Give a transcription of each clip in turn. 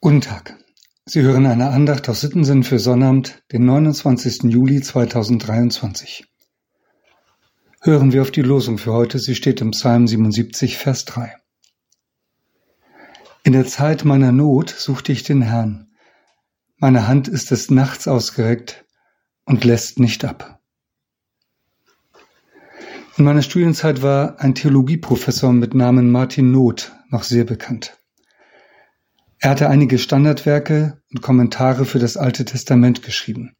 Guten Tag. Sie hören eine Andacht aus Sittensinn für Sonnabend, den 29. Juli 2023. Hören wir auf die Losung für heute. Sie steht im Psalm 77, Vers 3. In der Zeit meiner Not suchte ich den Herrn. Meine Hand ist des Nachts ausgereckt und lässt nicht ab. In meiner Studienzeit war ein Theologieprofessor mit Namen Martin Not noch sehr bekannt. Er hatte einige Standardwerke und Kommentare für das Alte Testament geschrieben.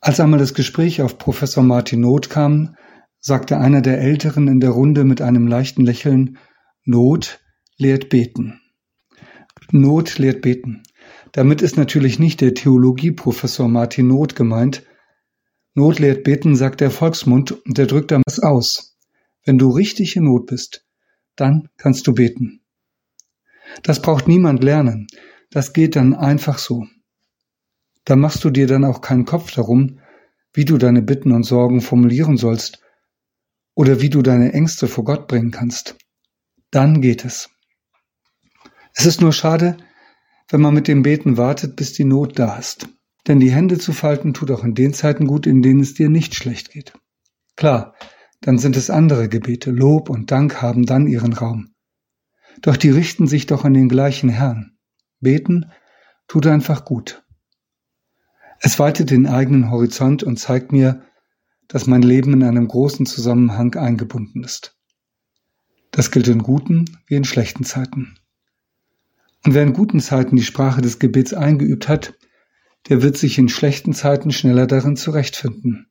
Als einmal das Gespräch auf Professor Martin Not kam, sagte einer der Älteren in der Runde mit einem leichten Lächeln, Not lehrt beten. Not lehrt beten. Damit ist natürlich nicht der Theologieprofessor Martin Not gemeint. Not lehrt beten, sagt der Volksmund und der drückt damit aus. Wenn du richtig in Not bist, dann kannst du beten. Das braucht niemand lernen. Das geht dann einfach so. Da machst du dir dann auch keinen Kopf darum, wie du deine Bitten und Sorgen formulieren sollst oder wie du deine Ängste vor Gott bringen kannst. Dann geht es. Es ist nur schade, wenn man mit dem Beten wartet, bis die Not da ist. Denn die Hände zu falten tut auch in den Zeiten gut, in denen es dir nicht schlecht geht. Klar, dann sind es andere Gebete. Lob und Dank haben dann ihren Raum. Doch die richten sich doch an den gleichen Herrn. Beten tut einfach gut. Es weitet den eigenen Horizont und zeigt mir, dass mein Leben in einem großen Zusammenhang eingebunden ist. Das gilt in guten wie in schlechten Zeiten. Und wer in guten Zeiten die Sprache des Gebets eingeübt hat, der wird sich in schlechten Zeiten schneller darin zurechtfinden.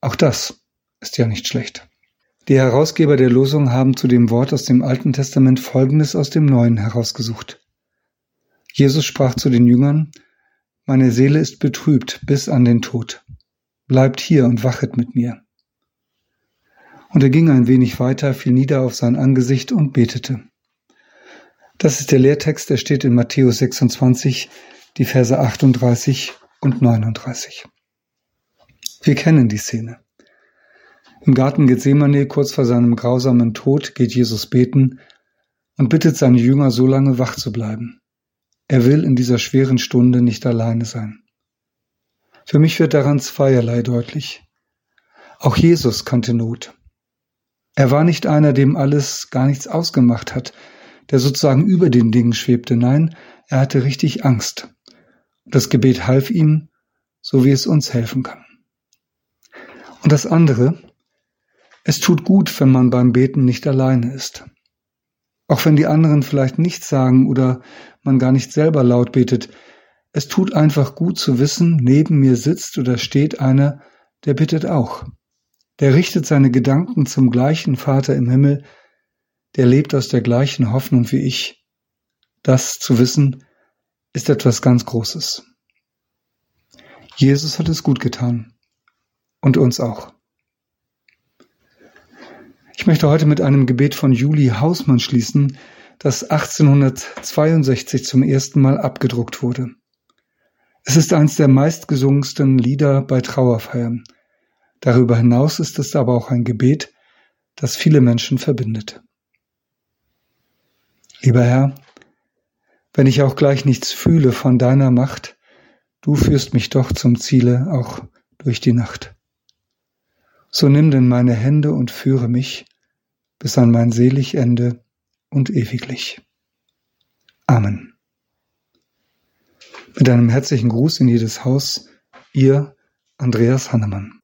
Auch das ist ja nicht schlecht. Die Herausgeber der Losung haben zu dem Wort aus dem Alten Testament Folgendes aus dem Neuen herausgesucht. Jesus sprach zu den Jüngern, Meine Seele ist betrübt bis an den Tod. Bleibt hier und wachet mit mir. Und er ging ein wenig weiter, fiel nieder auf sein Angesicht und betete. Das ist der Lehrtext, der steht in Matthäus 26, die Verse 38 und 39. Wir kennen die Szene. Im Garten Gethsemane, kurz vor seinem grausamen Tod, geht Jesus beten und bittet seine Jünger so lange wach zu bleiben. Er will in dieser schweren Stunde nicht alleine sein. Für mich wird daran zweierlei deutlich. Auch Jesus kannte Not. Er war nicht einer, dem alles gar nichts ausgemacht hat, der sozusagen über den Dingen schwebte. Nein, er hatte richtig Angst. Das Gebet half ihm, so wie es uns helfen kann. Und das andere, es tut gut, wenn man beim Beten nicht alleine ist. Auch wenn die anderen vielleicht nichts sagen oder man gar nicht selber laut betet, es tut einfach gut zu wissen, neben mir sitzt oder steht einer, der bittet auch. Der richtet seine Gedanken zum gleichen Vater im Himmel, der lebt aus der gleichen Hoffnung wie ich. Das zu wissen, ist etwas ganz Großes. Jesus hat es gut getan. Und uns auch. Ich möchte heute mit einem Gebet von Julie Hausmann schließen, das 1862 zum ersten Mal abgedruckt wurde. Es ist eines der meistgesungensten Lieder bei Trauerfeiern. Darüber hinaus ist es aber auch ein Gebet, das viele Menschen verbindet. Lieber Herr, wenn ich auch gleich nichts fühle von deiner Macht, du führst mich doch zum Ziele auch durch die Nacht. So nimm denn meine Hände und führe mich bis an mein selig Ende und ewiglich. Amen. Mit einem herzlichen Gruß in jedes Haus, ihr Andreas Hannemann.